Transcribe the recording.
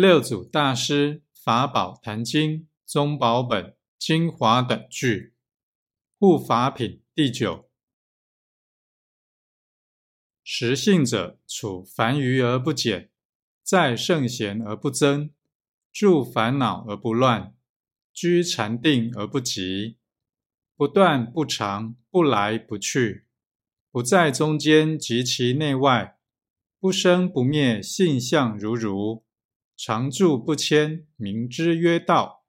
六祖大师法宝坛经宗宝本精华等句护法品第九。实性者，处凡愚而不减，在圣贤而不增，住烦恼而不乱，居禅定而不急，不断不长，不来不去，不在中间及其内外，不生不灭，性相如如。常住不迁，名之曰道。